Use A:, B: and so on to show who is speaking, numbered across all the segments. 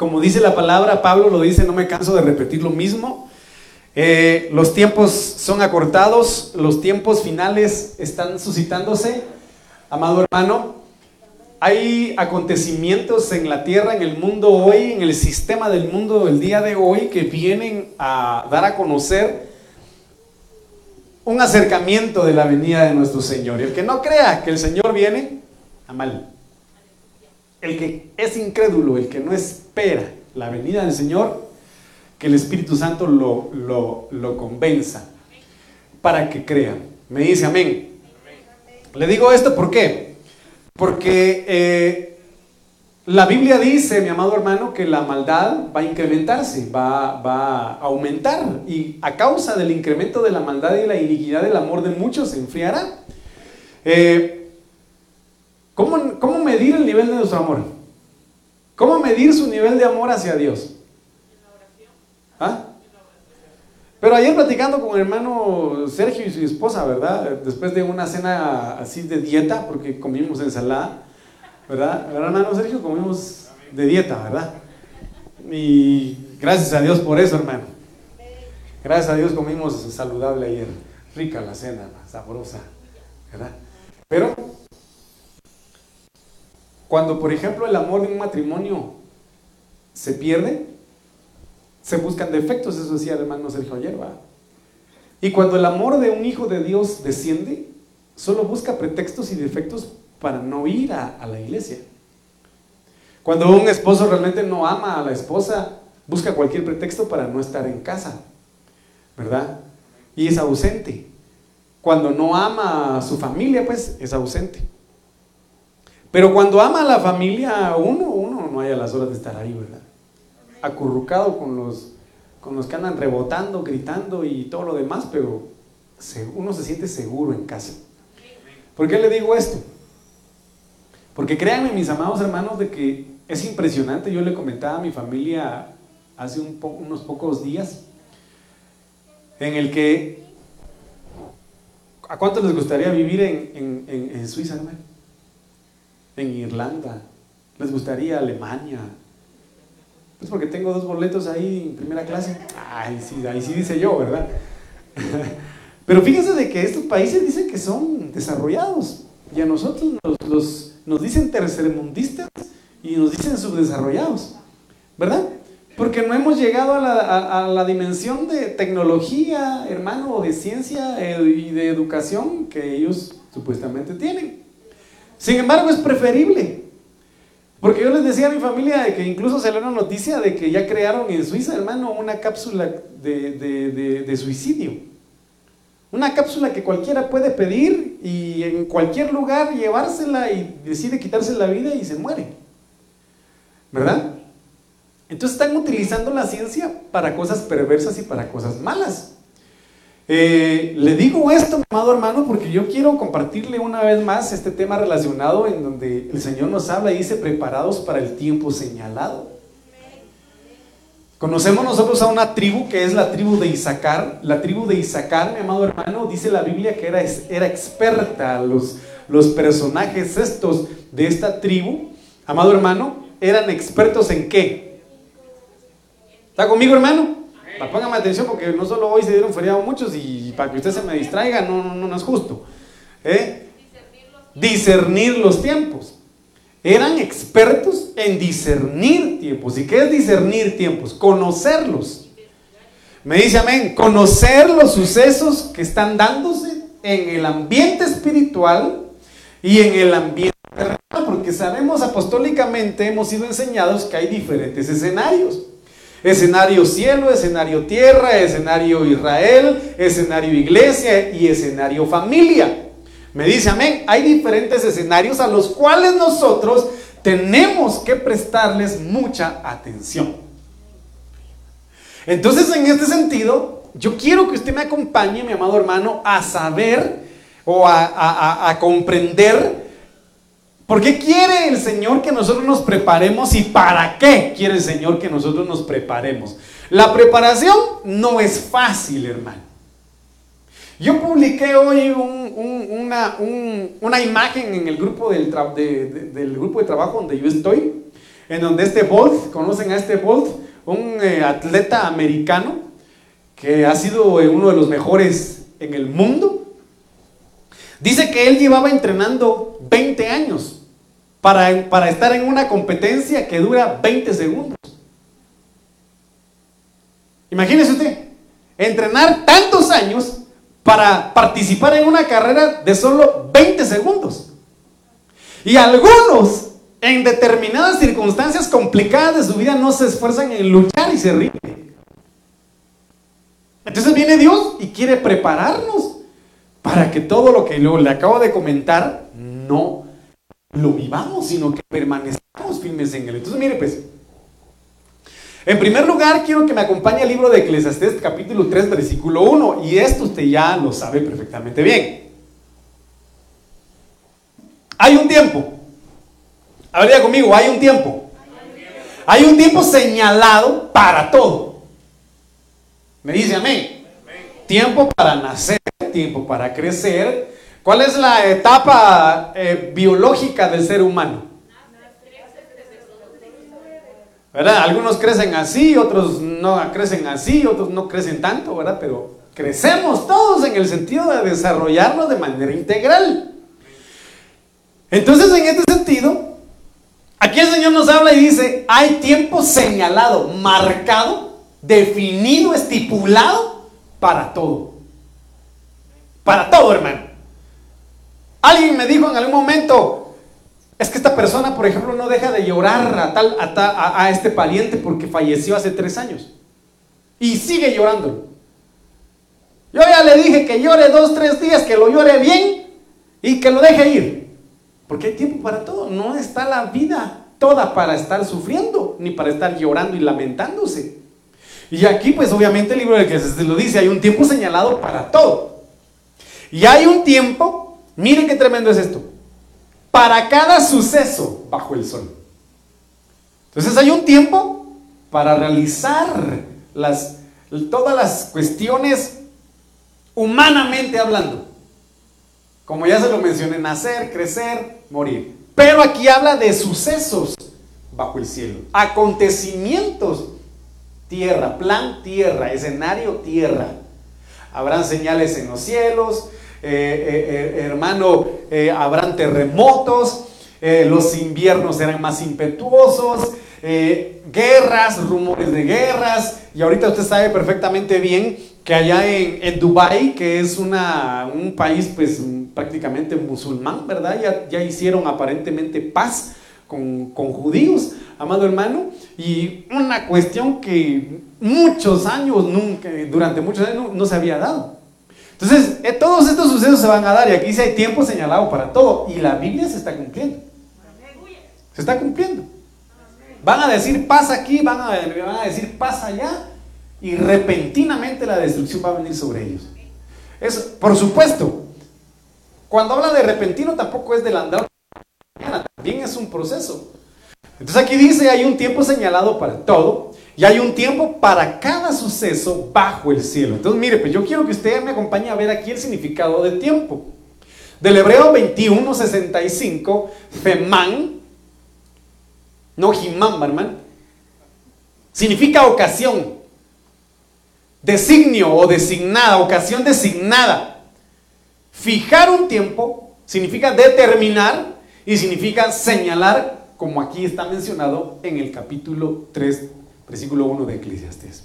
A: como dice la palabra, Pablo lo dice, no me canso de repetir lo mismo. Eh, los tiempos son acortados, los tiempos finales están suscitándose. Amado hermano, hay acontecimientos en la tierra, en el mundo hoy, en el sistema del mundo del día de hoy que vienen a dar a conocer un acercamiento de la venida de nuestro Señor. Y el que no crea que el Señor viene, a mal. El que es incrédulo, el que no espera la venida del Señor, que el Espíritu Santo lo, lo, convenza para que crea. Me dice amén. Le digo esto ¿por qué? Porque eh, la Biblia dice, mi amado hermano, que la maldad va a incrementarse, va, va, a aumentar y a causa del incremento de la maldad y la iniquidad del amor de muchos se enfriará. Eh, ¿cómo, ¿Cómo medir el nivel de nuestro amor? ¿Cómo medir su nivel de amor hacia Dios? ¿Ah? Pero ayer platicando con el hermano Sergio y su esposa, ¿verdad? Después de una cena así de dieta, porque comimos ensalada, ¿verdad? ¿Verdad, hermano Sergio? Comimos de dieta, ¿verdad? Y gracias a Dios por eso, hermano. Gracias a Dios comimos saludable ayer. Rica la cena, sabrosa, ¿verdad? Pero cuando, por ejemplo, el amor de un matrimonio se pierde, se buscan defectos, eso decía el hermano Sergio ayer, Y cuando el amor de un hijo de Dios desciende, solo busca pretextos y defectos para no ir a la iglesia. Cuando un esposo realmente no ama a la esposa, busca cualquier pretexto para no estar en casa, ¿verdad? Y es ausente. Cuando no ama a su familia, pues es ausente. Pero cuando ama a la familia, uno, uno no hay a las horas de estar ahí, ¿verdad? acurrucado con los, con los que andan rebotando, gritando y todo lo demás, pero uno se siente seguro en casa. ¿Por qué le digo esto? Porque créanme, mis amados hermanos, de que es impresionante. Yo le comentaba a mi familia hace unos pocos días en el que ¿a cuántos les gustaría vivir en, en, en Suiza, En Irlanda, les gustaría Alemania, pues porque tengo dos boletos ahí en primera clase. Ay, sí, ahí sí dice yo, ¿verdad? Pero fíjense de que estos países dicen que son desarrollados. Y a nosotros nos, nos dicen tercermundistas y nos dicen subdesarrollados. ¿Verdad? Porque no hemos llegado a la, a la, dimensión de tecnología, hermano, de ciencia eh, y de educación que ellos supuestamente tienen. Sin embargo, es preferible porque yo les decía a mi familia de que incluso salió una noticia de que ya crearon en Suiza, hermano, una cápsula de, suicidio. Una cápsula que cualquiera puede pedir y en cualquier lugar llevársela y decide quitarse la vida y se muere. ¿Verdad? Entonces están utilizando la ciencia para cosas perversas y para cosas malas. Eh, le digo esto, amado hermano, porque yo quiero compartirle una vez más este tema relacionado en donde el Señor nos habla y dice preparados para el tiempo señalado. Conocemos nosotros a una tribu que es la tribu de Isaacar. La tribu de Isaacar, mi amado hermano, dice la Biblia que era, era experta. Los, los personajes estos de esta tribu, amado hermano, eran expertos en qué. ¿Está conmigo, hermano? Póngame atención porque no solo hoy se dieron feriado muchos y para que usted se me distraiga no, no, no es justo. ¿Eh? Discernir los tiempos. Eran expertos en discernir tiempos. ¿Y qué es discernir tiempos? Conocerlos. Me dice amén. Conocer los sucesos que están dándose en el ambiente espiritual y en el ambiente. Porque sabemos apostólicamente, hemos sido enseñados que hay diferentes escenarios. Escenario cielo, escenario tierra, escenario Israel, escenario iglesia y escenario familia. Me dice, amén, hay diferentes escenarios a los cuales nosotros tenemos que prestarles mucha atención. Entonces, en este sentido, yo quiero que usted me acompañe, mi amado hermano, a saber o a, a comprender ¿Por qué quiere el Señor que nosotros nos preparemos y para qué quiere el Señor que nosotros nos preparemos? La preparación no es fácil, hermano. Yo publiqué hoy una, imagen en el grupo del, del grupo de trabajo donde yo estoy, en donde este Bolt, conocen a este Bolt, un eh, atleta americano que ha sido uno de los mejores en el mundo. Dice que él llevaba entrenando 20 años para, estar en una competencia que dura 20 segundos. Imagínese usted, entrenar tantos años para participar en una carrera de solo 20 segundos. Y algunos en determinadas circunstancias complicadas de su vida no se esfuerzan en luchar y se rinden. Entonces viene Dios y quiere prepararnos para que todo lo que le acabo de comentar no lo vivamos, sino que permanezcamos firmes en él. Entonces mire pues, en primer lugar quiero que me acompañe el libro de Eclesiastés capítulo 3 versículo 1 y esto usted ya lo sabe perfectamente bien. Hay un tiempo a ver, conmigo, hay un tiempo. Hay un tiempo señalado para todo. Me dice amén. Tiempo para nacer, tiempo para crecer. ¿Cuál es la etapa eh, biológica del ser humano? ¿Verdad? Algunos crecen así, otros no crecen así, otros no crecen tanto, ¿verdad? Pero crecemos todos en el sentido de desarrollarnos de manera integral. Entonces, en este sentido, Aquí el Señor nos habla y dice, hay tiempo señalado, marcado, definido, estipulado para todo. Para todo, hermano. Alguien me dijo en algún momento, es que esta persona, por ejemplo, no deja de llorar a, tal, a, este pariente porque falleció hace tres años. Y sigue llorando. Yo ya le dije que llore dos, tres días, que lo llore bien y que lo deje ir. Porque hay tiempo para todo. No está la vida toda para estar sufriendo, ni para estar llorando y lamentándose. Y aquí, pues obviamente el libro del que se lo dice, hay un tiempo señalado para todo. Y hay un tiempo, miren qué tremendo es esto, para cada suceso bajo el sol. Entonces hay un tiempo para realizar todas las cuestiones humanamente hablando. Como ya se lo mencioné, nacer, crecer, morir. Pero aquí habla de sucesos bajo el cielo, acontecimientos, tierra, plan tierra, escenario tierra. Habrán señales en los cielos, eh, eh, eh, hermano, habrán terremotos, los inviernos serán más impetuosos, guerras, rumores de guerras, y ahorita usted sabe perfectamente bien que allá en, en Dubái, que es una, un país pues prácticamente musulmán, ¿verdad? Ya, ya hicieron aparentemente paz con, con, judíos, amado hermano, y una cuestión que muchos años, nunca, durante muchos años no, se había dado. Entonces, eh, todos estos sucesos se van a dar y aquí dice hay tiempo señalado para todo y la Biblia se está cumpliendo. Se está cumpliendo. Van a decir paz aquí, van a, van a decir paz allá y repentinamente la destrucción va a venir sobre ellos. Es, por supuesto, cuando habla de repentino tampoco es del andar, también es un proceso. Entonces aquí dice, hay un tiempo señalado para todo y hay un tiempo para cada suceso bajo el cielo. Entonces mire, pues yo quiero que usted me acompañe a ver aquí el significado de tiempo. Del hebreo 21, 65, Femán, no Jimán, hermano, significa ocasión designio o designada, ocasión designada. Fijar un tiempo significa determinar y significa señalar, como aquí está mencionado en el capítulo 3, versículo 1 de Eclesiastes.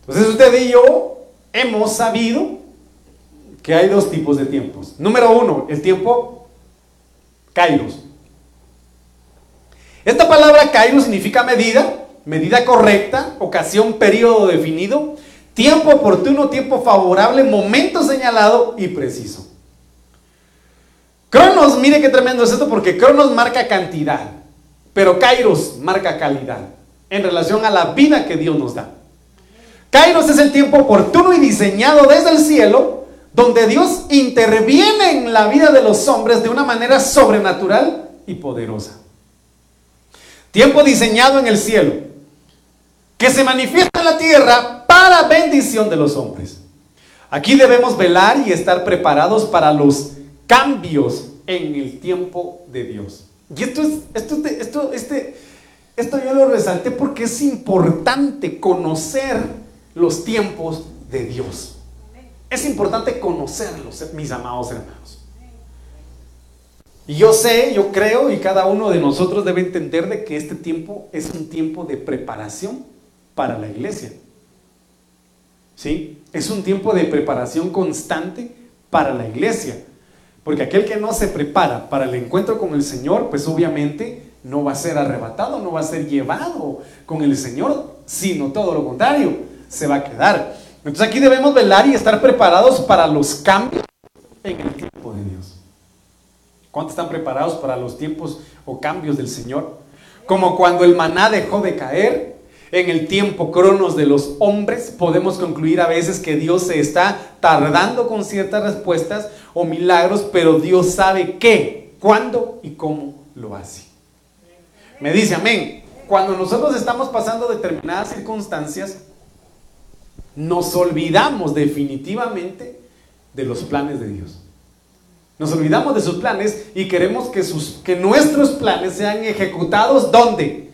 A: Entonces usted y yo hemos sabido que hay dos tipos de tiempos. Número uno, el tiempo kairos. Esta palabra kairos significa medida, medida correcta, ocasión, periodo definido Tiempo oportuno, tiempo favorable, momento señalado y preciso. Cronos, mire qué tremendo es esto, porque Cronos marca cantidad, pero Kairos marca calidad en relación a la vida que Dios nos da. Kairos es el tiempo oportuno y diseñado desde el cielo, donde Dios interviene en la vida de los hombres de una manera sobrenatural y poderosa. Tiempo diseñado en el cielo, que se manifiesta en la tierra para bendición de los hombres. Aquí debemos velar y estar preparados para los cambios en el tiempo de Dios. Y esto es, esto, esto, este, Esto yo lo resalté porque es importante conocer los tiempos de Dios. Es importante conocerlos, mis amados hermanos. Y yo sé, yo creo, y cada uno de nosotros debe entender de que este tiempo es un tiempo de preparación para la iglesia. ¿Sí? Es un tiempo de preparación constante para la iglesia. Porque aquel que no se prepara para el encuentro con el Señor, pues obviamente no va a ser arrebatado, no va a ser llevado con el Señor, sino todo lo contrario, se va a quedar. Entonces aquí debemos velar y estar preparados para los cambios en el tiempo de Dios. ¿Cuántos están preparados para los tiempos o cambios del Señor? Como cuando el maná dejó de caer, en el tiempo cronos de los hombres, podemos concluir a veces que Dios se está tardando con ciertas respuestas o milagros, pero Dios sabe qué, cuándo y cómo lo hace. Me dice amén. Cuando nosotros estamos pasando determinadas circunstancias, nos olvidamos definitivamente de los planes de Dios. Nos olvidamos de sus planes y queremos que, nuestros planes sean ejecutados ¿dónde?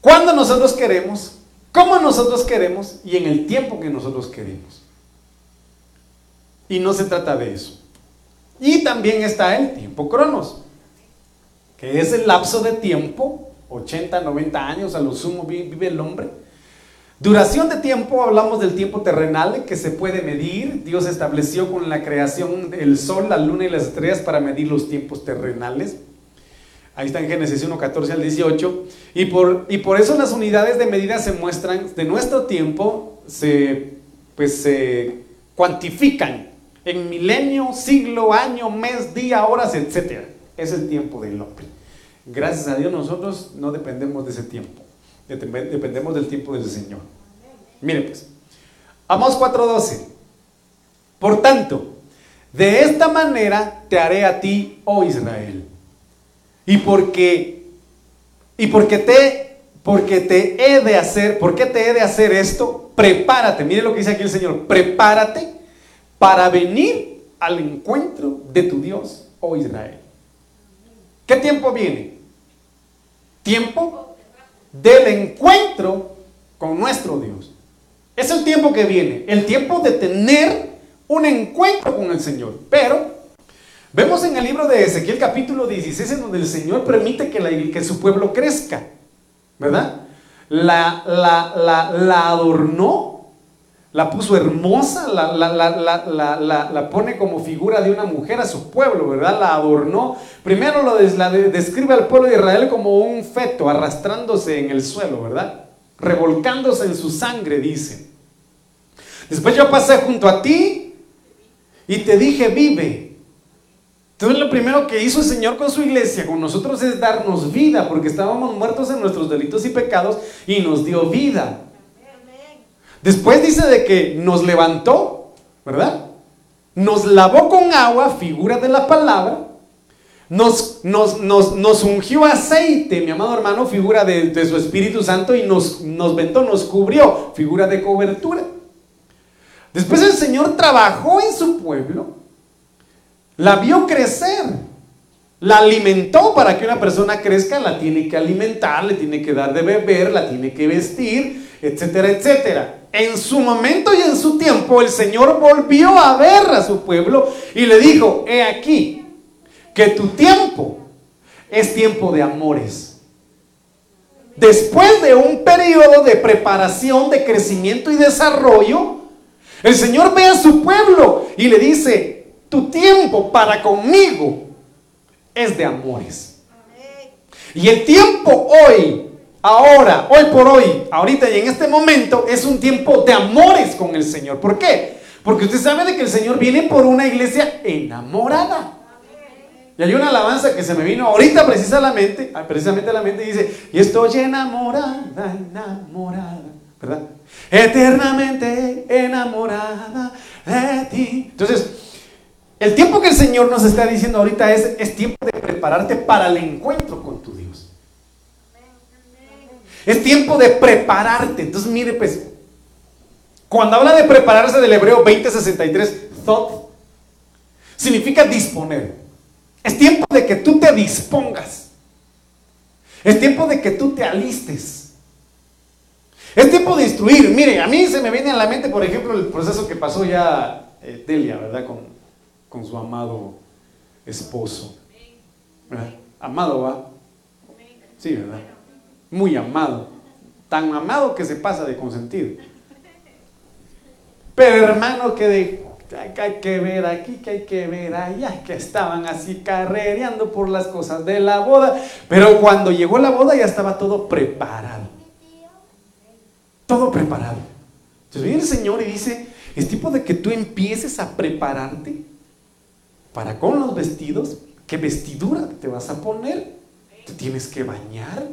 A: Cuando nosotros queremos, como nosotros queremos y en el tiempo que nosotros queremos. Y no se trata de eso. Y también está el tiempo cronos que es el lapso de tiempo, 80, 90 años a lo sumo vive el hombre. Duración de tiempo, hablamos del tiempo terrenal que se puede medir. Dios estableció con la creación del sol, la luna y las estrellas para medir los tiempos terrenales. Ahí está en Génesis 1, 14 al 18. Y por, y por eso las unidades de medida se muestran, de nuestro tiempo, se, pues, se cuantifican en milenio, siglo, año, mes, día, horas, etcétera es el tiempo del hombre. Gracias a Dios nosotros no dependemos de ese tiempo, dependemos del tiempo del Señor. Mire pues, Amos 4:12. Por tanto, de esta manera te haré a ti, oh Israel. Y porque y porque te porque te he de hacer, ¿por qué te he de hacer esto? Prepárate, mire lo que dice aquí el Señor, prepárate para venir al encuentro de tu Dios, oh Israel. ¿Qué tiempo viene? Tiempo del encuentro con nuestro Dios. Es el tiempo que viene, el tiempo de tener un encuentro con el Señor. Pero vemos en el libro de Ezequiel capítulo 16 en donde el Señor permite que, que su pueblo crezca, ¿verdad? La, la, la, la adornó la puso hermosa, la, la, pone como figura de una mujer a su pueblo, ¿verdad? La adornó. Primero lo describe al pueblo de Israel como un feto arrastrándose en el suelo, ¿verdad? Revolcándose en su sangre, dice. Después yo pasé junto a ti y te dije, vive. Entonces lo primero que hizo el Señor con su iglesia, con nosotros, es darnos vida, porque estábamos muertos en nuestros delitos y pecados y nos dio vida. Después dice de que nos levantó, ¿verdad? Nos lavó con agua, figura de la palabra. Nos, nos, nos, ungió aceite, mi amado hermano, figura de, su Espíritu Santo, y nos, nos ventó, nos cubrió, figura de cobertura. Después el Señor trabajó en su pueblo, la vio crecer, la alimentó para que una persona crezca, la tiene que alimentar, le tiene que dar de beber, la tiene que vestir, etcétera, etcétera en su momento y en su tiempo, el Señor volvió a ver a su pueblo y le dijo, he aquí, que tu tiempo es tiempo de amores. Después de un periodo de preparación, de crecimiento y desarrollo, el Señor ve a su pueblo y le dice, tu tiempo para conmigo es de amores. Y el tiempo hoy ahora, hoy por hoy, ahorita y en este momento, es un tiempo de amores con el Señor. ¿Por qué? Porque usted sabe de que el Señor viene por una iglesia enamorada. Y hay una alabanza que se me vino ahorita precisamente, ah, precisamente a la mente y dice, y estoy enamorada, enamorada, ¿verdad? Eternamente enamorada de ti. Entonces, el tiempo que el Señor nos está diciendo ahorita es, es tiempo de prepararte para el encuentro con tu. Es tiempo de prepararte. Entonces, mire, pues, cuando habla de prepararse del hebreo 2063, thought, significa disponer. Es tiempo de que tú te dispongas. Es tiempo de que tú te alistes. Es tiempo de instruir. Mire, a mí se me viene a la mente, por ejemplo, el proceso que pasó ya eh, Delia, ¿verdad? Con, con su amado esposo. Amado, ¿va? Sí, ¿verdad? Muy amado. Tan amado que se pasa de consentido. Pero hermano, que de, que hay que ver aquí, que hay que ver allá, que estaban así carrereando por las cosas de la boda. Pero cuando llegó la boda ya estaba todo preparado. Todo preparado. Entonces viene el Señor y dice, es tipo de que tú empieces a prepararte para con los vestidos, ¿qué vestidura te vas a poner? Te tienes que bañar.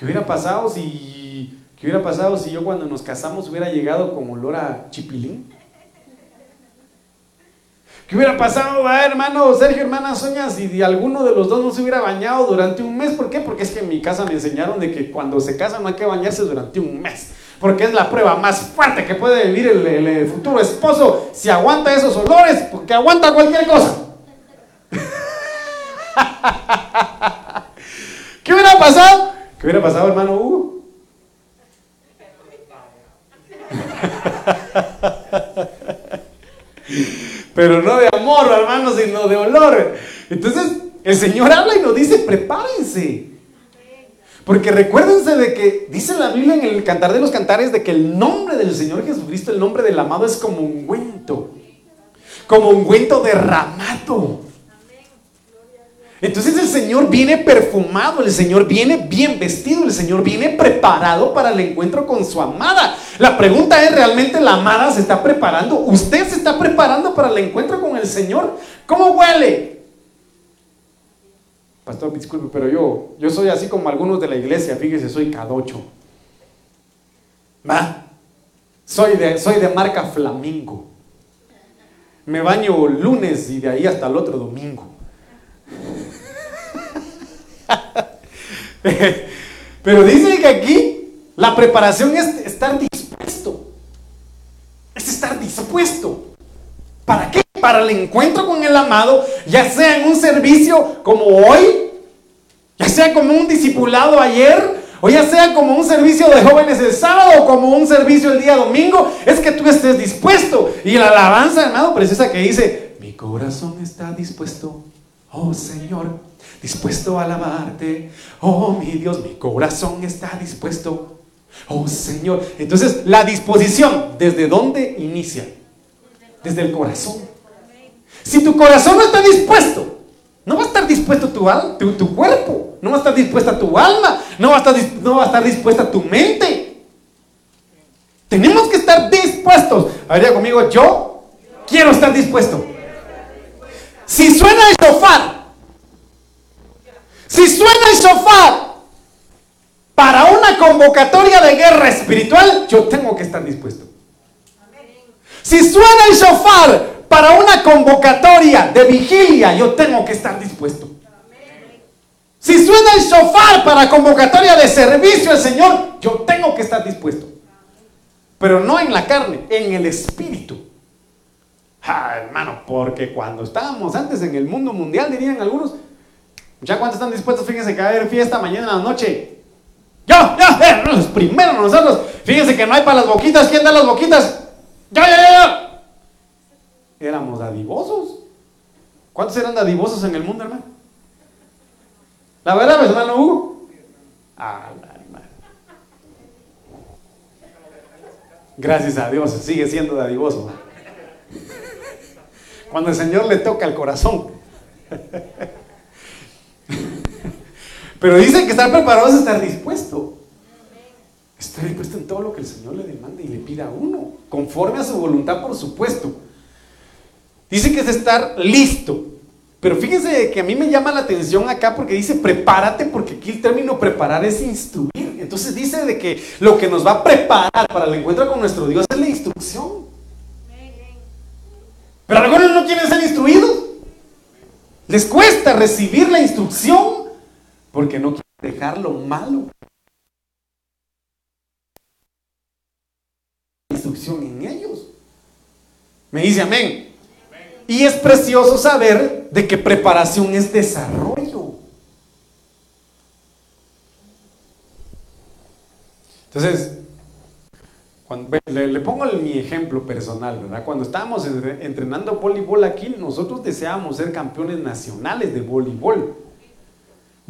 A: ¿Qué hubiera pasado si, qué hubiera pasado si yo cuando nos casamos hubiera llegado con olor a chipilín? ¿Qué hubiera pasado, ah, hermano Sergio, hermana Soña, si alguno de los dos no se hubiera bañado durante un mes? ¿Por qué? Porque es que en mi casa me enseñaron de que cuando se casan no hay que bañarse durante un mes porque es la prueba más fuerte que puede vivir el, futuro esposo si aguanta esos olores, porque aguanta cualquier cosa. ¿Qué hubiera pasado? ¿Qué hubiera pasado, hermano Hugo? Pero no de amor, hermano, sino de olor. Entonces, el Señor habla y nos dice, prepárense. Porque recuérdense de que dice la Biblia en el Cantar de los Cantares de que el nombre del Señor Jesucristo, el nombre del amado es como un ungüento, como un ungüento derramado. Entonces el Señor viene perfumado, el Señor viene bien vestido, el Señor viene preparado para el encuentro con su amada. La pregunta es, ¿realmente la amada se está preparando? ¿Usted se está preparando para el encuentro con el Señor? ¿Cómo huele? Pastor, disculpe, pero yo, yo soy así como algunos de la iglesia, fíjese, soy cadocho. ¿Va? Soy de, soy de marca flamingo. Me baño lunes y de ahí hasta el otro domingo. Pero dice que aquí la preparación es estar dispuesto. Es estar dispuesto. ¿Para qué? Para el encuentro con el amado, ya sea en un servicio como hoy, ya sea como un discipulado ayer, o ya sea como un servicio de jóvenes el sábado o como un servicio el día domingo, es que tú estés dispuesto. Y la alabanza, amado, precisa que dice, mi corazón está dispuesto, oh Señor, dispuesto a alabarte, oh mi Dios, mi corazón está dispuesto, oh Señor. Entonces, la disposición, ¿desde dónde inicia? desde el corazón. Si tu corazón no está dispuesto, no va a estar dispuesto tu, tu, cuerpo, no va a estar dispuesta tu alma, no va, a estar, no va a estar dispuesta tu mente. Tenemos que estar dispuestos. A conmigo, yo quiero estar dispuesto. Si suena el sofá, si suena el sofá para una convocatoria de guerra espiritual, yo tengo que estar dispuesto. Si suena el shofar para una convocatoria de vigilia, yo tengo que estar dispuesto. Si suena el shofar para convocatoria de servicio al Señor, yo tengo que estar dispuesto. Pero no en la carne, en el espíritu. Ah, hermano, porque cuando estábamos antes en el mundo mundial, dirían algunos, ¿ya cuántos están dispuestos? Fíjense que va a haber fiesta mañana en la noche. Yo, yo, eh, los primeros nosotros. Fíjense que no hay para las boquitas. ¿Quién da las boquitas? ¡Ya, ya, ya! Éramos dadivosos. ¿Cuántos eran dadivosos en el mundo, hermano? La verdad, hermano Hugo. Ah, Gracias a Dios, sigue siendo dadivoso. Cuando el Señor le toca el corazón. Pero dice que estar preparado es estar dispuesto. Estar dispuesto en todo lo que el Señor le demanda y le pida a uno, conforme a su voluntad, por supuesto. Dice que es estar listo. Pero fíjense que a mí me llama la atención acá porque dice prepárate, porque aquí el término preparar es instruir. Entonces dice de que lo que nos va a preparar para el encuentro con nuestro Dios es la instrucción. Pero algunos no quieren ser instruidos. Les cuesta recibir la instrucción porque no quiere dejar lo malo. Instrucción en ellos. Me dice amén. Y es precioso saber de que preparación es desarrollo. Entonces, cuando, le, le, pongo mi ejemplo personal, ¿verdad? Cuando estábamos entrenando voleibol aquí, nosotros deseábamos ser campeones nacionales de voleibol.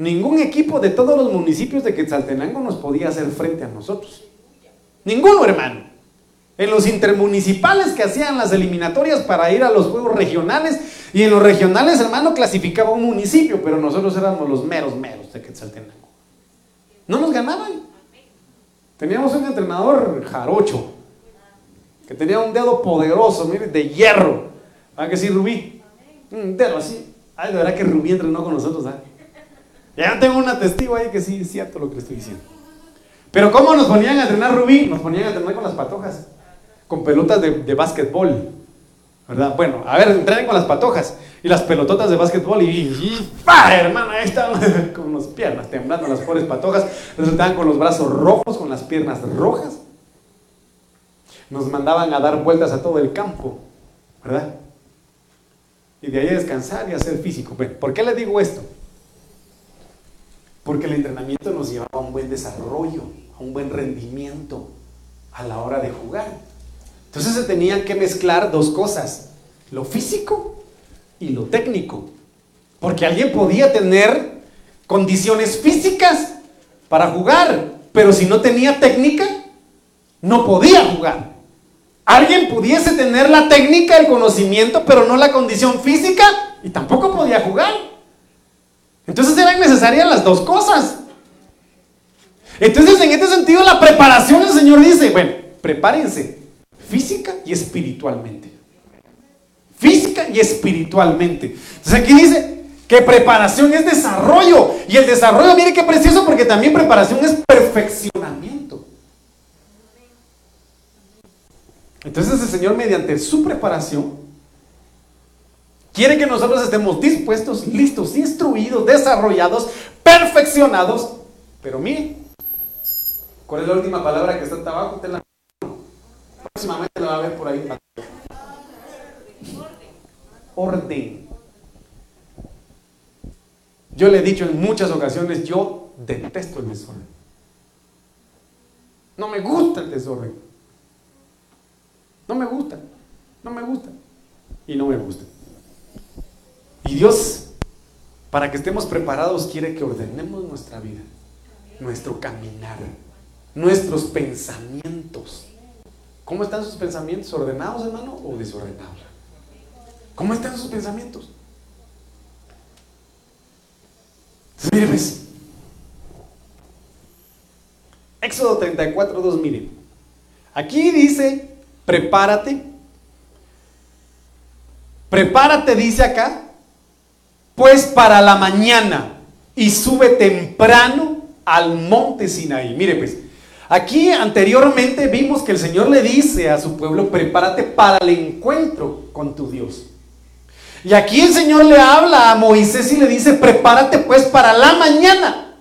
A: Ningún equipo de todos los municipios de Quetzaltenango nos podía hacer frente a nosotros. Ninguno, hermano. En los intermunicipales que hacían las eliminatorias para ir a los juegos regionales, y en los regionales, hermano, clasificaba un municipio, pero nosotros éramos los meros meros de Quetzaltenango. No nos ganaban. Teníamos un entrenador jarocho, que tenía un dedo poderoso, mire, de hierro. ¿Ah, que sí, Rubí? Un dedo así. Ay, de verdad que Rubí entrenó con nosotros, ¿ah? Ya tengo una testigo ahí que sí es cierto lo que estoy diciendo. Pero ¿cómo nos ponían a entrenar Rubí? Nos ponían a entrenar con las patojas, con pelotas de, de básquetbol. ¿Verdad? Bueno, a ver, entrenen con las patojas y las pelototas de básquetbol y, y hermano, ahí estaban con las piernas temblando las pobres patojas, resultaban con los brazos rojos, con las piernas rojas. Nos mandaban a dar vueltas a todo el campo, ¿verdad? Y de ahí descansar y hacer físico. ¿Por qué le digo esto? Porque el entrenamiento nos llevaba a un buen desarrollo, a un buen rendimiento a la hora de jugar. Entonces se tenían que mezclar dos cosas, lo físico y lo técnico. Porque alguien podía tener condiciones físicas para jugar, pero si no tenía técnica, no podía jugar. Alguien pudiese tener la técnica, el conocimiento, pero no la condición física y tampoco podía jugar. Entonces eran necesarias las dos cosas. Entonces en este sentido la preparación el Señor dice, bueno, prepárense física y espiritualmente física y espiritualmente. Entonces aquí dice que preparación es desarrollo. Y el desarrollo, mire qué precioso, porque también preparación es perfeccionamiento. Entonces el Señor mediante su preparación quiere que nosotros estemos dispuestos, listos, instruidos, desarrollados, perfeccionados. Pero mire, ¿cuál es la última palabra que está abajo? Próximamente la va a ver por ahí orden. Yo le he dicho en muchas ocasiones, yo detesto el desorden. No me gusta el desorden. No me gusta. No me gusta. Y no me gusta. Y Dios, para que estemos preparados, quiere que ordenemos nuestra vida, nuestro caminar, nuestros pensamientos. ¿Cómo están sus pensamientos? ¿Ordenados, hermano, o desordenados? ¿Cómo están sus pensamientos? Mire pues. Éxodo 34, 2, miren. Aquí dice, prepárate. Prepárate, dice acá, pues para la mañana y sube temprano al monte Sinaí. Mire pues, aquí anteriormente vimos que el Señor le dice a su pueblo, prepárate para el encuentro con tu Dios. Y aquí el Señor le habla a Moisés y le dice, prepárate pues para la mañana.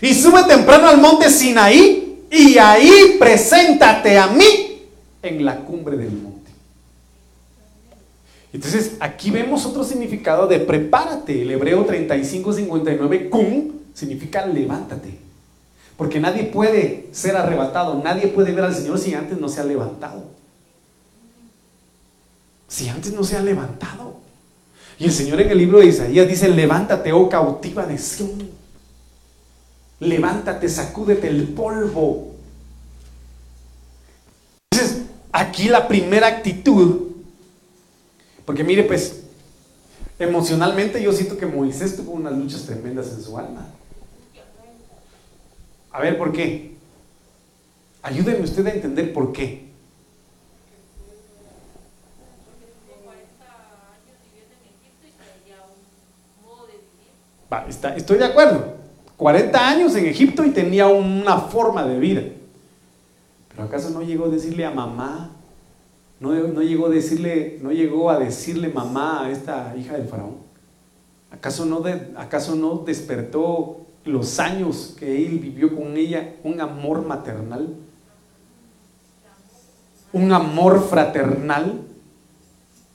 A: Y sube temprano al monte Sinaí y ahí preséntate a mí en la cumbre del monte. Entonces aquí vemos otro significado de prepárate. El hebreo 35-59, cum, significa levántate. Porque nadie puede ser arrebatado, nadie puede ver al Señor si antes no se ha levantado si antes no se ha levantado? Y el Señor en el libro de Isaías dice, levántate, oh cautiva de Sión. Levántate, sacúdete el polvo. Entonces, aquí la primera actitud, porque mire pues, emocionalmente yo siento que Moisés tuvo unas luchas tremendas en su alma. A ver, ¿por qué? Ayúdenme usted a entender por qué. estoy de acuerdo. 40 años en Egipto y tenía una forma de vida. Pero ¿acaso no llegó a decirle a mamá? ¿No, llegó, a decirle, ¿No llegó a decirle mamá a esta hija del faraón? ¿Acaso no, ¿Acaso no despertó los años que él vivió con ella un amor maternal? ¿Un amor fraternal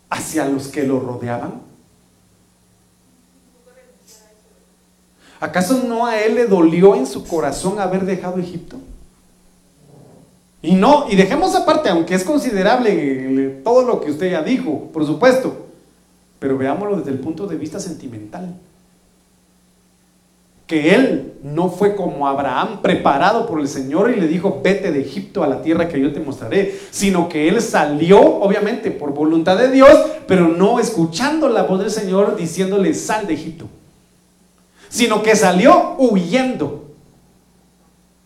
A: hacia los que lo rodeaban? ¿Acaso no a él le dolió en su corazón haber dejado Egipto? Y no, y dejemos aparte, aunque es considerable todo lo que usted ya dijo, por supuesto, pero veámoslo desde el punto de vista sentimental. Que él no fue como Abraham preparado por el Señor y le dijo, vete de Egipto a la tierra que yo te mostraré, sino que él salió, obviamente, por voluntad de Dios, pero no escuchando la voz del Señor diciéndole, sal de Egipto, sino que salió huyendo,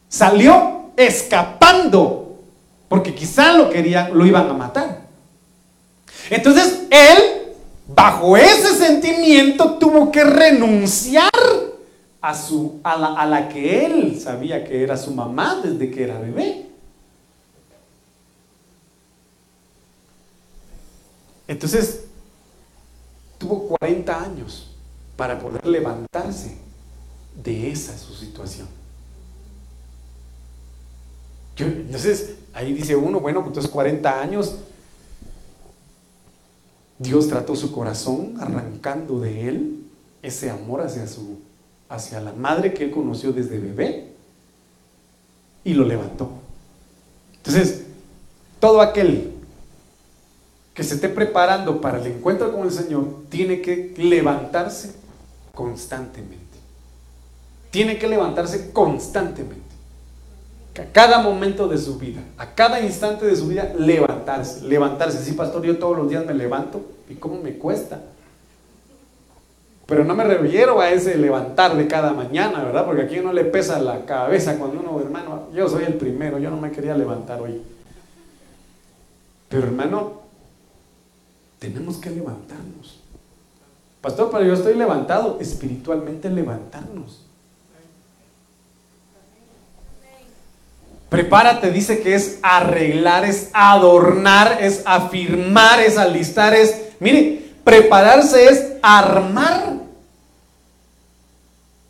A: salió escapando porque quizá lo querían, lo iban a matar. Entonces él, bajo ese sentimiento, tuvo que renunciar a, su, a, la, a la que él sabía que era su mamá desde que era bebé. Entonces, tuvo 40 años para poder levantarse de esa su situación. Entonces, Ahí dice uno, bueno, entonces 40 años, Dios trató su corazón arrancando de él ese amor hacia, su, hacia la madre que él conoció desde bebé y lo levantó. Entonces, todo aquel que se esté preparando para el encuentro con el Señor tiene que levantarse constantemente. Tiene que levantarse constantemente a cada momento de su vida, a cada instante de su vida, levantarse, levantarse. Sí, pastor, yo todos los días me levanto y cómo me cuesta. Pero no me refiero a ese levantar de cada mañana, ¿verdad? Porque aquí uno le pesa la cabeza cuando uno, hermano, yo soy el primero, yo no me quería levantar hoy. Pero hermano, tenemos que levantarnos. Pastor, pero yo estoy levantado, espiritualmente levantarnos. Prepárate, dice que es arreglar, es adornar, es afirmar, es alistar, es, mire, prepararse es armar,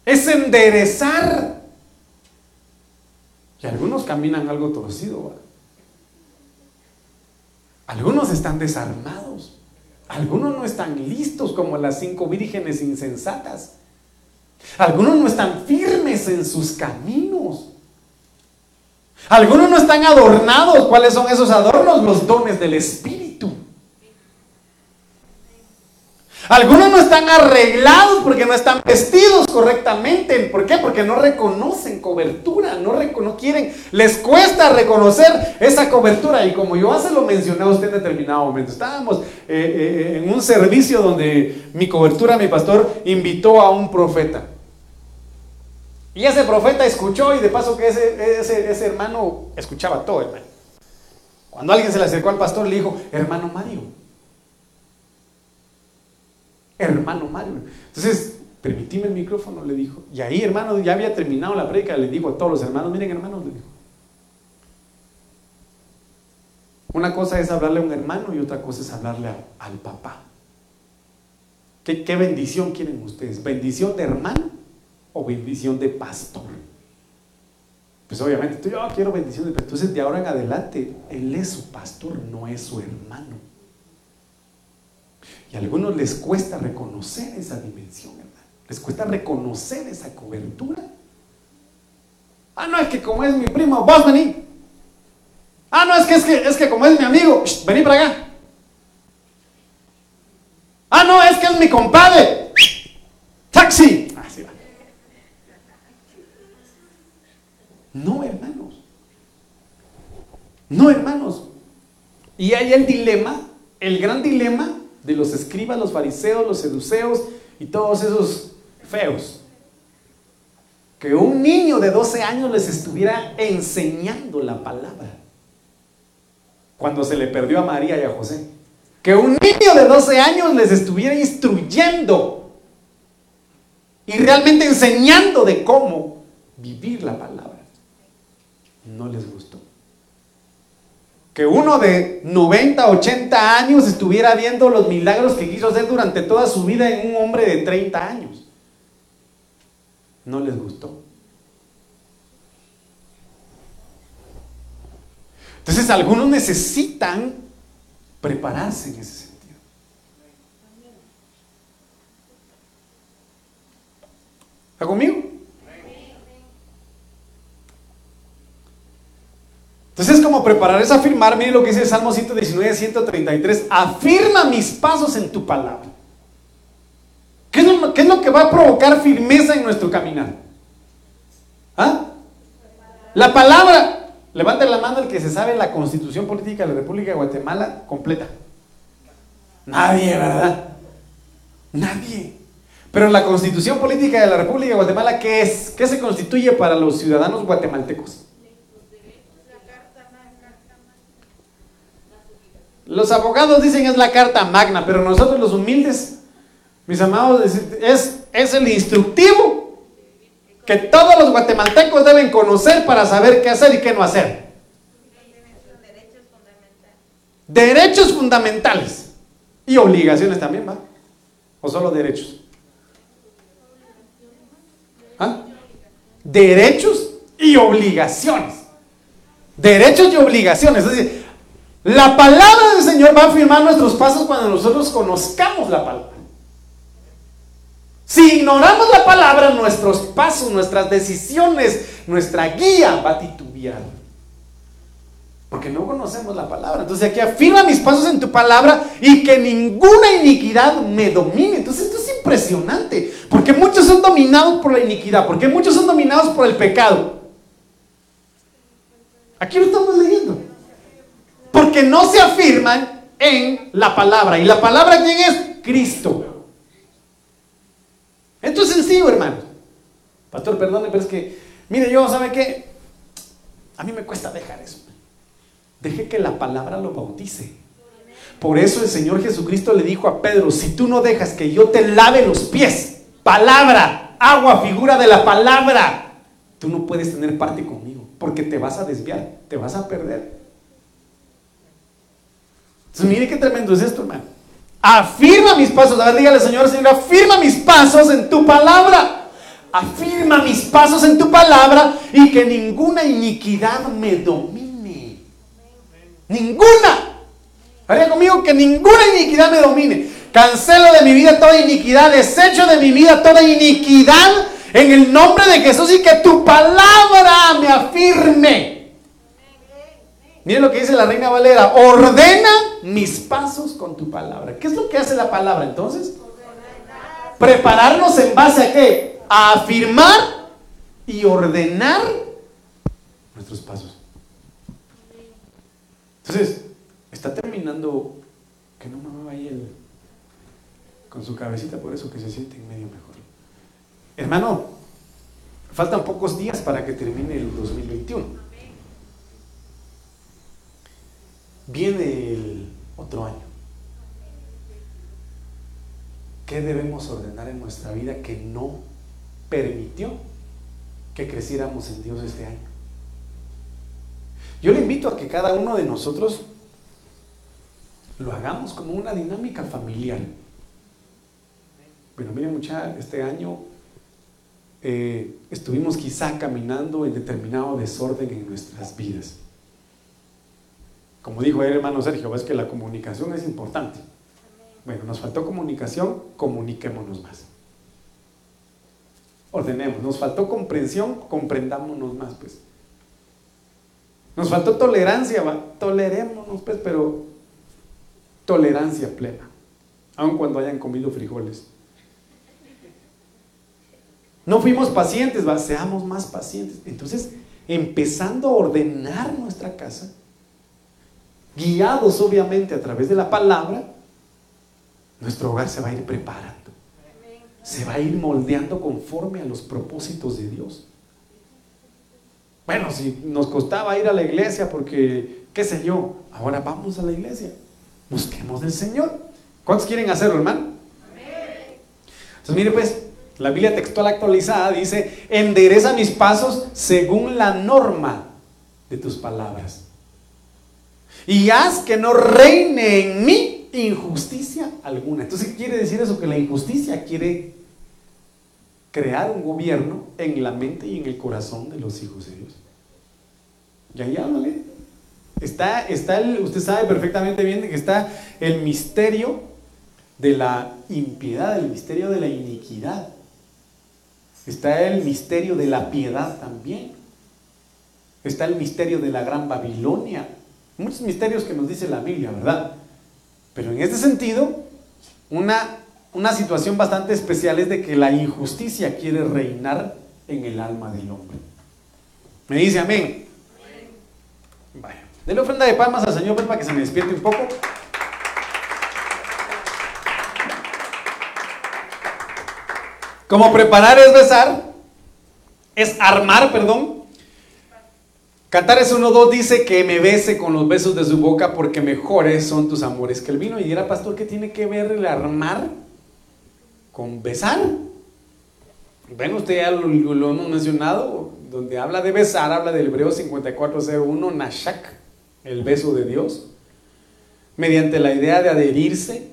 A: es enderezar. Y algunos caminan algo torcido. Algunos están desarmados. Algunos no están listos como las cinco vírgenes insensatas. Algunos no están firmes en sus caminos. Algunos no están adornados. ¿Cuáles son esos adornos? Los dones del Espíritu. Algunos no están arreglados porque no están vestidos correctamente. ¿Por qué? Porque no reconocen cobertura, no, quieren, les cuesta reconocer esa cobertura. Y como yo hace lo mencioné a usted en determinado momento, estábamos eh, eh, en un servicio donde mi cobertura, mi pastor, invitó a un profeta. Y ese profeta escuchó y de paso que ese, ese, hermano escuchaba todo, hermano. Cuando alguien se le acercó al pastor, le dijo, hermano Mario. Hermano Mario. Entonces, permitime el micrófono, le dijo. Y ahí, hermano, ya había terminado la prédica, le dijo a todos los hermanos, miren hermanos, le dijo. Una cosa es hablarle a un hermano y otra cosa es hablarle al papá. ¿Qué, ¿Qué bendición quieren ustedes? ¿Bendición de hermano bendición de pastor. Pues obviamente, yo quiero bendición de pastor. Entonces, de ahora en adelante, él es su pastor, no es su hermano. Y a algunos les cuesta reconocer esa dimensión, hermano. Les cuesta reconocer esa cobertura. Ah, no, es que como es mi primo, vos vení. Ah, no, es que es que, es que como es mi amigo, vení para acá. Ah, no, es que es mi compadre. Taxi. No, hermanos. No, hermanos. Y hay el dilema, el gran dilema de los escribas, los fariseos, los seduceos y todos esos feos. Que un niño de 12 años les estuviera enseñando la palabra. Cuando se le perdió a María y a José. Que un niño de 12 años les estuviera instruyendo y realmente enseñando de cómo vivir la palabra no les gustó. Que uno de 90, 80 años estuviera viendo los milagros que quiso hacer durante toda su vida en un hombre de 30 años. No les gustó. Entonces algunos necesitan prepararse en ese sentido. ¿Está conmigo? Entonces, como preparar es afirmar, mire lo que dice Salmo 119, 133, afirma mis pasos en tu palabra. ¿Qué es, lo, ¿Qué es lo que va a provocar firmeza en nuestro caminar? ¿Ah? La palabra, levante la mano el que se sabe la constitución política de la República de Guatemala completa. Nadie, ¿verdad? Nadie. Pero la constitución política de la República de Guatemala, ¿qué es? ¿Qué se constituye para los ciudadanos guatemaltecos? Los abogados dicen es la carta magna, pero nosotros los humildes, mis amados, es, es el instructivo que todos los guatemaltecos deben conocer para saber qué hacer y qué no hacer. Derechos fundamentales y obligaciones también, ¿va? ¿O solo derechos? ¿Ah? Derechos y obligaciones. Derechos y obligaciones. Es decir, la palabra del Señor va a firmar nuestros pasos cuando nosotros conozcamos la palabra. Si ignoramos la palabra, nuestros pasos, nuestras decisiones, nuestra guía va a titubear. Porque no conocemos la palabra. Entonces aquí afirma mis pasos en tu palabra y que ninguna iniquidad me domine. Entonces esto es impresionante. Porque muchos son dominados por la iniquidad. Porque muchos son dominados por el pecado. Aquí lo estamos leyendo porque no se afirman en la palabra. ¿Y la palabra quién es? Cristo. Esto es sencillo, hermano. Pastor, perdone, pero es que, mire, yo, ¿sabe qué? A mí me cuesta dejar eso. Deje que la palabra lo bautice. Por eso el Señor Jesucristo le dijo a Pedro, si tú no dejas que yo te lave los pies, palabra, agua, figura de la palabra, tú no puedes tener parte conmigo, porque te vas a desviar, te vas a perder mire qué tremendo es esto, hermano. Afirma mis pasos. A ver, dígale, Señor, Señor, afirma mis pasos en tu palabra. Afirma mis pasos en tu palabra y que ninguna iniquidad me domine. Ninguna. Haría conmigo que ninguna iniquidad me domine. Cancelo de mi vida toda iniquidad. Desecho de mi vida toda iniquidad en el nombre de Jesús y que tu palabra me afirme. Miren lo que dice la reina Valera, ordena mis pasos con tu palabra. ¿Qué es lo que hace la palabra entonces? Prepararnos en base a qué? A afirmar y ordenar nuestros pasos. Entonces, está terminando, que no me vaya el, con su cabecita por eso que se siente en medio mejor. Hermano, faltan pocos días para que termine el 2021. Viene el otro año. ¿Qué debemos ordenar en nuestra vida que no permitió que creciéramos en Dios este año? Yo le invito a que cada uno de nosotros lo hagamos como una dinámica familiar. Bueno, miren mucha, este año eh, estuvimos quizá caminando en determinado desorden en nuestras vidas. Como dijo el hermano Sergio, ves que la comunicación es importante. Bueno, nos faltó comunicación, comuniquémonos más. Ordenemos. Nos faltó comprensión, comprendámonos más, pues. Nos faltó tolerancia. Tolerémonos, pues, pero tolerancia plena. Aun cuando hayan comido frijoles. No fuimos pacientes. Seamos más pacientes. Entonces, empezando a ordenar nuestra casa, guiados obviamente a través de la palabra, nuestro hogar se va a ir preparando. Se va a ir moldeando conforme a los propósitos de Dios. Bueno, si nos costaba ir a la iglesia porque, qué sé yo, ahora vamos a la iglesia. Busquemos del Señor. ¿Cuántos quieren hacerlo, hermano? Entonces, mire pues, la Biblia textual actualizada dice, endereza mis pasos según la norma de tus palabras y haz que no reine en mí injusticia alguna. Entonces, ¿qué quiere decir eso? Que la injusticia quiere crear un gobierno en la mente y en el corazón de los hijos de Dios. Y ahí háblale. Está, está el, usted sabe perfectamente bien que está el misterio de la impiedad, el misterio de la iniquidad. Está el misterio de la piedad también. está el misterio de la gran Babilonia. Muchos misterios que nos dice la Biblia, ¿verdad? Pero en este sentido, una, una situación bastante especial es de que la injusticia quiere reinar en el alma del hombre. Me dice amén. Vaya. Dele ofrenda de palmas al Señor pues, para que se me despierte un poco. Como preparar es besar, es armar, perdón. Cantares 1.2 dice que me bese con los besos de su boca porque mejores son tus amores que el vino. Y era pastor, ¿qué tiene que ver el armar con besar? Bueno, usted ya lo, lo hemos mencionado, donde habla de besar, habla del hebreo 5401, Nashak, el beso de Dios, mediante la idea de adherirse,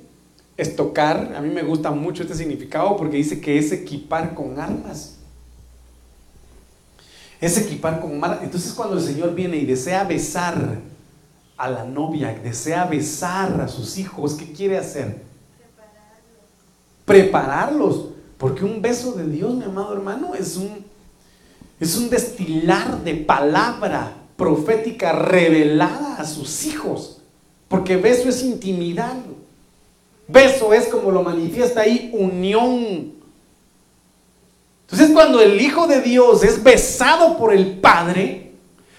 A: es tocar. A mí me gusta mucho este significado porque dice que es equipar con armas. Es equipar con armas. Entonces cuando el Señor viene y desea besar a la novia, desea besar a sus hijos, ¿qué quiere hacer? Prepararlos. Prepararlos. Porque un beso de Dios, mi amado hermano, es un, es un destilar de palabra profética revelada a sus hijos. Porque beso es intimidad. Beso es como lo manifiesta ahí, unión. Entonces cuando el Hijo de Dios es besado por el Padre,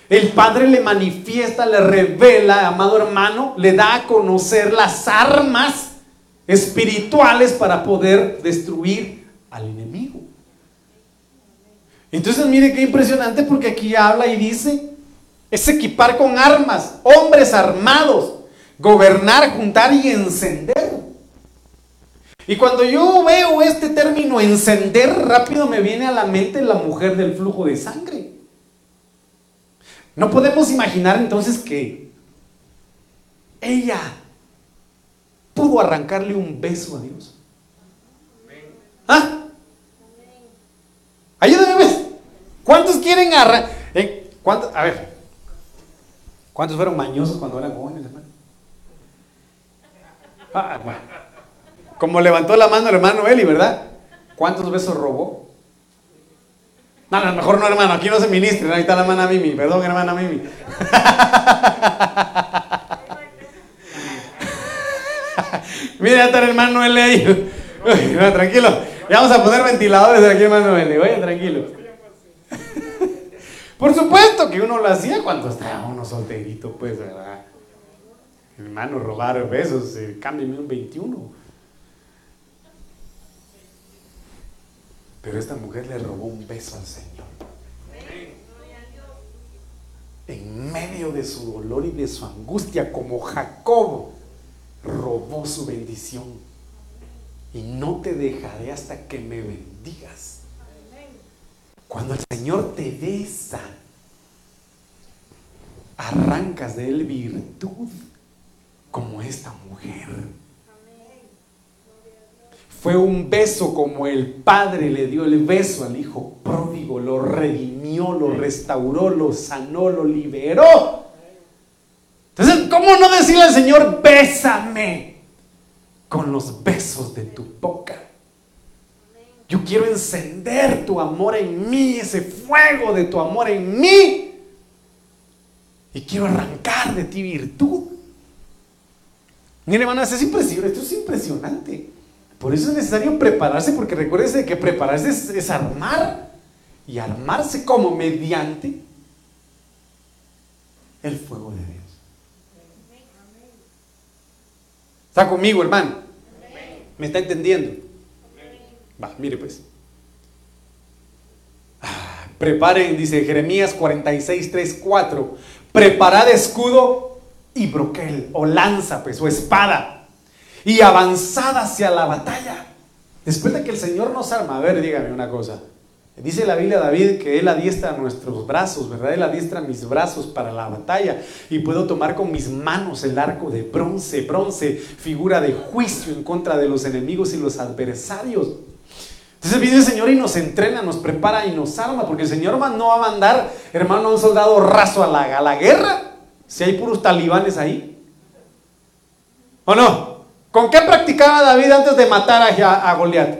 A: el Padre le manifiesta, le revela, amado hermano, le da a conocer las armas espirituales para poder destruir al enemigo. Entonces mire qué impresionante porque aquí habla y dice, es equipar con armas, hombres armados, gobernar, juntar y encender. Y cuando yo veo este término encender, rápido me viene a la mente la mujer del flujo de sangre. No podemos imaginar entonces que ella pudo arrancarle un beso a Dios. ¿Ah? Ayúdame, ¿ves? ¿Cuántos quieren arrancar? Eh, A ver, ¿cuántos fueron mañosos cuando eran jóvenes, hermano? Ah, bueno. Como levantó la mano el hermano Eli, ¿verdad? ¿Cuántos besos robó? No, a lo mejor no, hermano, aquí no se ministre, ahí está la hermana Mimi, perdón, hermana Mimi. Mira, está el hermano Eli ahí. tranquilo, ya vamos a poner ventiladores aquí, hermano Eli, oye, tranquilo. Por supuesto que uno lo hacía cuando estaba uno solterito, pues, ¿verdad? Hermano, robar besos, eh, cámbiame un 21. Pero esta mujer le robó un beso al Señor. En medio de su dolor y de su angustia, como Jacob robó su bendición. Y no te dejaré hasta que me bendigas. Cuando el Señor te besa, arrancas de él virtud como esta mujer. Fue un beso como el padre le dio el beso al hijo pródigo, lo redimió, lo restauró, lo sanó, lo liberó. Entonces, ¿cómo no decirle al Señor, bésame con los besos de tu boca? Yo quiero encender tu amor en mí, ese fuego de tu amor en mí. Y quiero arrancar de ti virtud. Mire, hermanos, es impresionante, esto es impresionante. Por eso es necesario prepararse, porque recuérdese que prepararse es, armar. Y armarse como mediante el fuego de Dios. ¿Está conmigo, hermano? ¿Me está entendiendo? Va, mire pues. Ah, preparen, dice Jeremías 46, 3, 4. Preparad escudo y broquel, o lanza, pues, o espada y avanzada hacia la batalla. Después de que el Señor nos arma, a ver, dígame una cosa. Dice la Biblia David que Él adiestra nuestros brazos, ¿verdad? Él adiestra mis brazos para la batalla y puedo tomar con mis manos el arco de bronce, bronce, figura de juicio en contra de los enemigos y los adversarios. Entonces viene el Señor y nos entrena, nos prepara y nos arma, porque el Señor no va a mandar, hermano, a un soldado raso a la, a la guerra, si hay puros talibanes ahí. ¿O no? ¿Con qué practicaba David antes de matar a, a Goliat?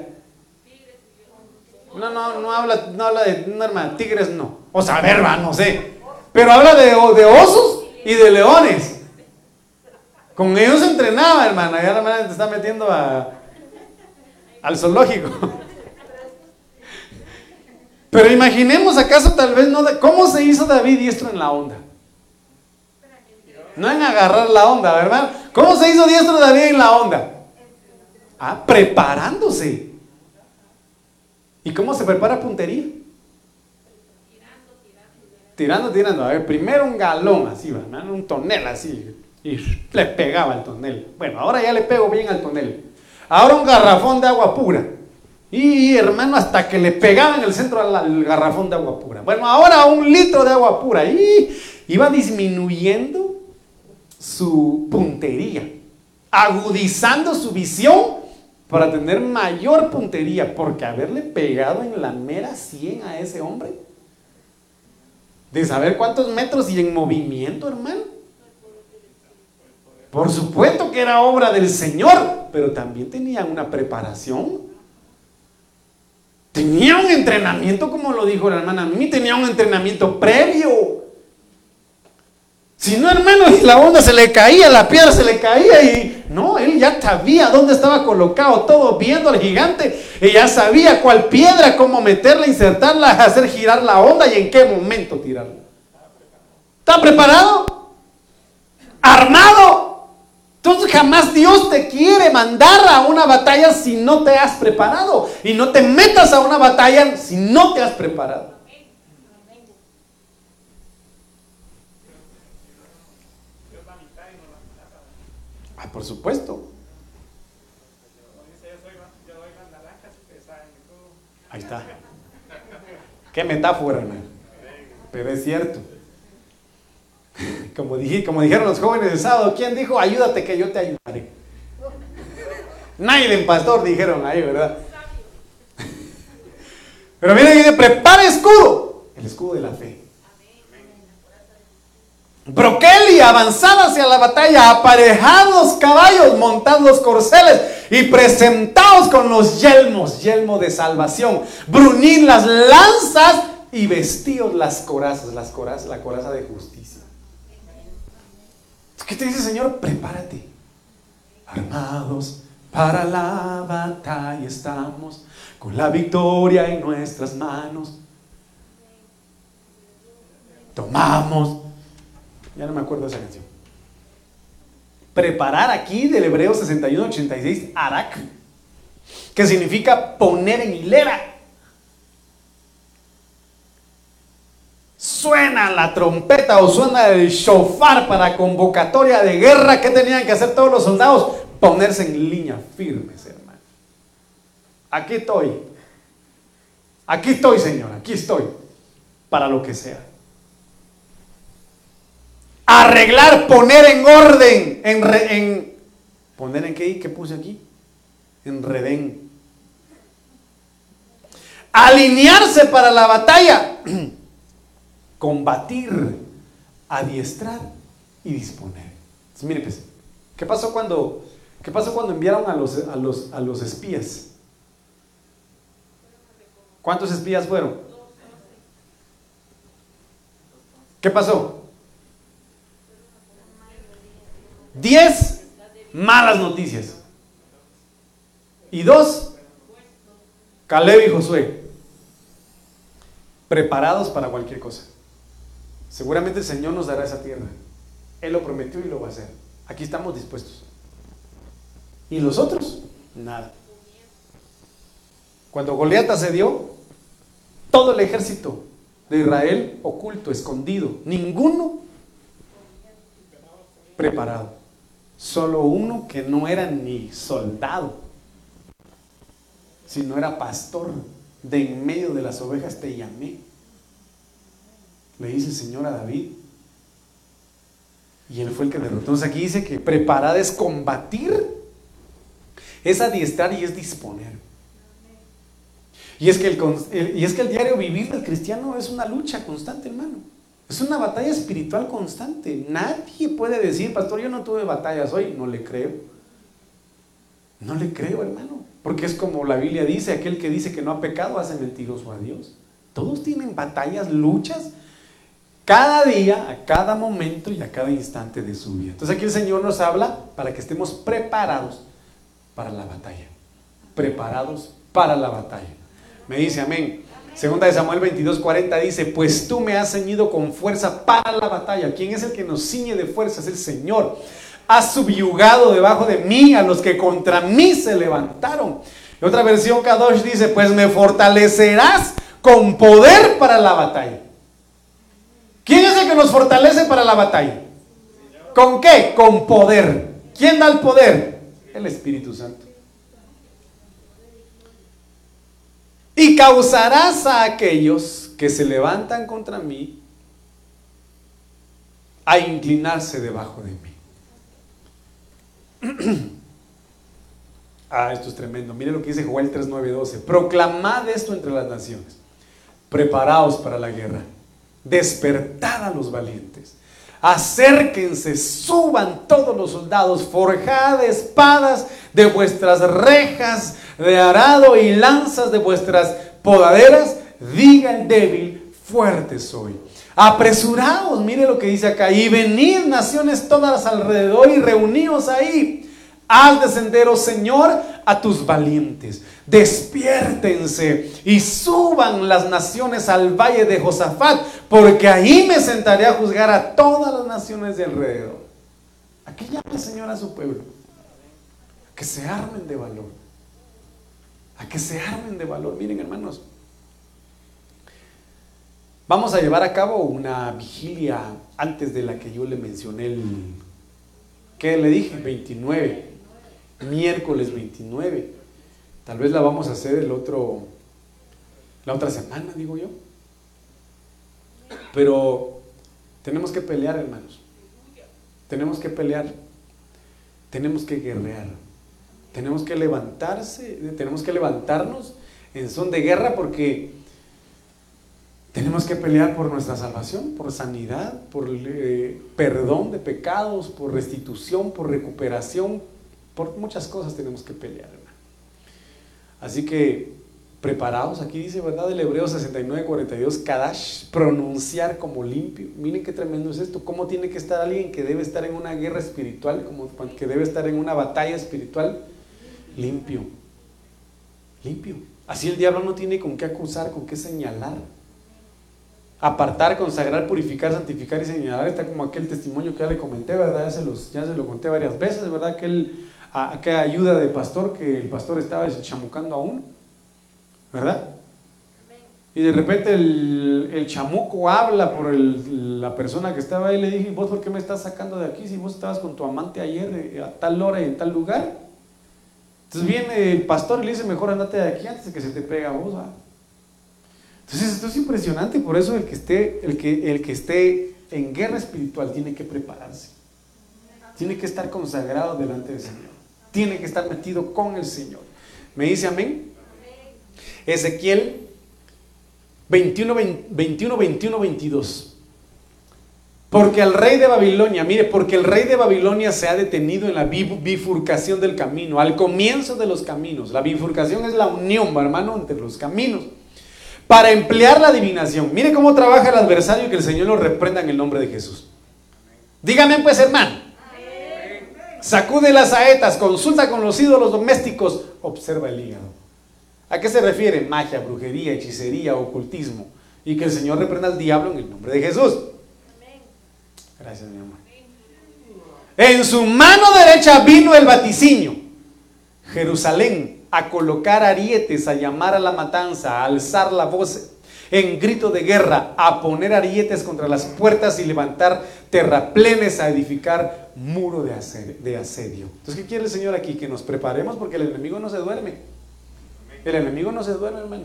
A: No, no, no habla, no habla de, no tigres no. O sea, verba, no sé. Pero habla de, osos y de leones. Con ellos entrenaba, hermana. Ya la hermana te está metiendo a, al zoológico. Pero imaginemos acaso tal vez no cómo se hizo David diestro en la onda. No en agarrar la onda, ¿verdad? ¿Cómo se hizo diestro David en la onda? Ah, preparándose. ¿Y cómo se prepara puntería? Tirando, tirando. A ver, primero un galón así, ¿verdad? un tonel así. Y le pegaba el tonel. Bueno, ahora ya le pego bien al tonel. Ahora un garrafón de agua pura. Y hermano, hasta que le pegaba en el centro al garrafón de agua pura. Bueno, ahora un litro de agua pura. Y iba disminuyendo su puntería, agudizando su visión para tener mayor puntería, porque haberle pegado en la mera 100 a ese hombre, de saber cuántos metros y en movimiento, hermano. Por supuesto que era obra del Señor, pero también tenía una preparación. Tenía un entrenamiento, como lo dijo la hermana, a tenía un entrenamiento previo. Si no, hermano, y la onda se le caía, la piedra se le caía y no, él ya sabía dónde estaba colocado todo, viendo al gigante y ya sabía cuál piedra, cómo meterla, insertarla, hacer girar la onda y en qué momento tirarla. ¿Está preparado? ¿Armado? Entonces jamás Dios te quiere mandar a una batalla si no te has preparado. Y no te metas a una batalla si no te has preparado. Por supuesto. Ahí está. Qué metáfora, hermano. Pero es cierto. Como, dije, como dijeron los jóvenes de sábado, ¿quién dijo ayúdate que yo te ayudaré? Naiden, pastor, dijeron ahí, ¿verdad? Pero miren, dice, prepara escudo. El escudo de la fe. Broqueli avanzaba hacia la batalla, aparejados caballos, montados corceles y presentados con los yelmos, yelmo de salvación, brunir las lanzas y vestidos las corazas, las corazas, la coraza de justicia. ¿Qué te dice Señor? Prepárate. Armados para la batalla estamos, con la victoria en nuestras manos. Tomamos ya no me acuerdo de esa canción. Preparar aquí del hebreo 61-86, arak, que significa poner en hilera. Suena la trompeta o suena el shofar para convocatoria de guerra. ¿Qué tenían que hacer todos los soldados? Ponerse en línea firmes, hermano. Aquí estoy. Aquí estoy, Señor. Aquí estoy. Para lo que sea arreglar, poner en orden, en, en poner en qué, qué puse aquí, en redén. Alinearse para la batalla, combatir, adiestrar y disponer. mire pues, ¿qué pasó cuando, qué pasó cuando enviaron a los, a los, a los espías? ¿Cuántos espías fueron? ¿Qué pasó? Diez malas noticias. Y dos, Caleb y Josué, preparados para cualquier cosa. Seguramente el Señor nos dará esa tierra. Él lo prometió y lo va a hacer. Aquí estamos dispuestos. ¿Y los otros? Nada. Cuando Goliat se dio, todo el ejército de Israel oculto, escondido, ninguno preparado. Solo uno que no era ni soldado, sino era pastor. De en medio de las ovejas te llamé. Le dice el Señor a David. Y él fue el que derrotó. Entonces aquí dice que preparada es combatir, es adiestrar y es disponer. Y es que el, y es que el diario vivir del cristiano es una lucha constante, hermano. Es una batalla espiritual constante. Nadie puede decir, pastor, yo no tuve batallas hoy. No le creo. No le creo, hermano. Porque es como la Biblia dice, aquel que dice que no ha pecado hace mentiroso a Dios. Todos tienen batallas, luchas. cada día, a cada momento y a cada instante de su vida. Entonces aquí el Señor nos habla para que estemos preparados para la batalla. Preparados para la batalla. Me dice amén. Segunda de Samuel 22, 40 dice, pues tú me has ceñido con fuerza para la batalla. ¿Quién es el que nos ciñe de fuerza? Es el Señor. Has subyugado debajo de mí a los que contra mí se levantaron. Y otra versión Kadosh dice, pues me fortalecerás con poder para la batalla. ¿Quién es el que nos fortalece para la batalla? ¿Con qué? Con poder. ¿Quién da el poder? El Espíritu Santo. Y causarás a aquellos que se levantan contra mí a inclinarse debajo de mí. ah, esto es tremendo. Mire lo que dice Joel 3:9-12. Proclamad esto entre las naciones. Preparaos para la guerra despertad a los valientes. Acérquense, suban todos los soldados, forjad espadas de vuestras rejas de arado y lanzas de vuestras podaderas. Diga el débil, fuerte soy. Apresuraos, mire lo que dice acá, y venid naciones todas alrededor y reuníos ahí. Haz descender, oh Señor, a tus valientes. Despiértense y suban las naciones al valle de Josafat, porque ahí me sentaré a juzgar a todas las naciones de alrededor. Aquí llama el Señor a su pueblo. Que se armen de valor. A que se armen de valor. Miren, hermanos. Vamos a llevar a cabo una vigilia antes de la que yo le mencioné el. ¿Qué le dije? 29 miércoles 29. Tal vez la vamos a hacer el otro, la otra semana, digo yo. Pero tenemos que pelear, hermanos. Tenemos que pelear. Tenemos que guerrear. Tenemos que levantarse, tenemos que levantarnos en son de guerra porque tenemos que pelear por nuestra salvación, por sanidad, por eh, perdón de pecados, por restitución, por recuperación, por muchas cosas tenemos que pelear. Así que preparados, aquí dice, ¿verdad? El Hebreo 69, 42, Kadash, pronunciar como limpio. Miren qué tremendo es esto. ¿Cómo tiene que estar alguien que debe estar en una guerra espiritual, que debe estar en una batalla espiritual? Limpio. Limpio. Así el diablo no tiene con qué acusar, con qué señalar. Apartar, consagrar, purificar, santificar y señalar. Está como aquel testimonio que ya le comenté, ¿verdad? Ya se, los, ya se lo conté varias veces, ¿verdad? Que él a, qué ayuda de pastor que el pastor estaba chamucando a uno, ¿verdad? Y de repente el, chamuco habla por la persona que estaba ahí y le dije, ¿vos por qué me estás sacando de aquí si vos estabas con tu amante ayer a tal hora y en tal lugar? Entonces viene el pastor y le dice, mejor andate de aquí antes de que se te pega a vos. Entonces esto es impresionante, por eso el que, esté, el, que, el que esté en guerra espiritual tiene que prepararse, tiene que estar consagrado delante del Señor tiene que estar metido con el Señor. ¿Me dice amén? Ezequiel 21, 21, 21, 22. Porque el rey de Babilonia, mire, porque el rey de Babilonia se ha detenido en la bifurcación del camino, al comienzo de los caminos. La bifurcación es la unión, hermano, entre los caminos. Para emplear la adivinación. Mire cómo trabaja el adversario y que el Señor lo reprenda en el nombre de Jesús. Dígame pues, hermano. Sacude las saetas, consulta con los ídolos domésticos, observa el hígado. ¿A qué se refiere? Magia, brujería, hechicería, ocultismo. Y que el Señor reprenda al diablo en el nombre de Jesús. Gracias, mi amor. En su mano derecha vino el vaticinio. Jerusalén a colocar arietes, a llamar a la matanza, a alzar la voz en grito de guerra, a poner arietes contra las puertas y levantar terraplenes, a edificar muro de asedio. Entonces, ¿qué quiere el Señor aquí? Que nos preparemos porque el enemigo no se duerme. El enemigo no se duerme, hermano.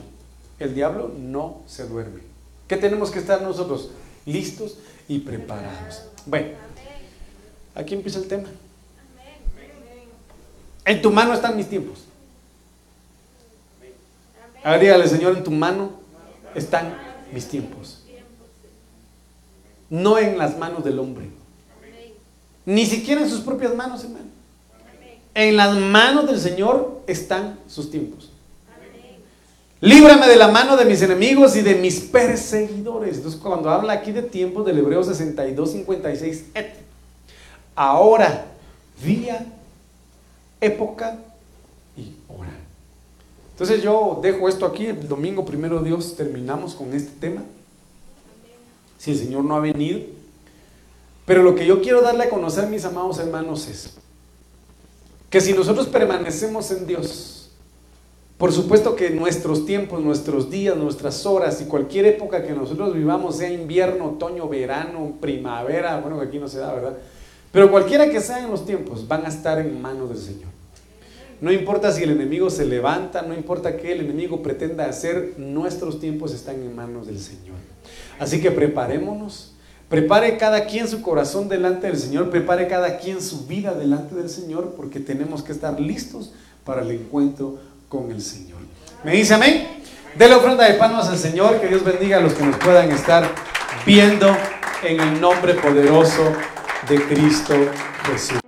A: El diablo no se duerme. ¿Qué tenemos que estar nosotros? Listos y preparados. Bueno, aquí empieza el tema. En tu mano están mis tiempos. A dígale, Señor, en tu mano están mis tiempos. No en las manos del hombre. Ni siquiera en sus propias manos, hermano. En las manos del Señor están sus tiempos. Líbrame de la mano de mis enemigos y de mis perseguidores. Entonces, cuando habla aquí de tiempos del Hebreo 62, 56, et. Ahora, día, época y hora. Entonces yo dejo esto aquí, el domingo primero Dios terminamos con este tema. Si el Señor no ha venido. Pero lo que yo quiero darle a conocer, mis amados hermanos, es que si nosotros permanecemos en Dios, por supuesto que nuestros tiempos, nuestros días, nuestras horas y cualquier época que nosotros vivamos, sea invierno, otoño, verano, primavera, bueno, que aquí no se da, ¿verdad? Pero cualquiera que sean los tiempos, van a estar en manos del Señor. No importa si el enemigo se levanta, no importa qué el enemigo pretenda hacer, nuestros tiempos están en manos del Señor. Así que preparémonos Prepare cada quien su corazón delante del Señor, prepare cada quien su vida delante del Señor, porque tenemos que estar listos para el encuentro con el Señor. ¿Me dice amén? De la ofrenda de palmas al Señor, que Dios bendiga a los que nos puedan estar viendo en el nombre poderoso de Cristo Jesús.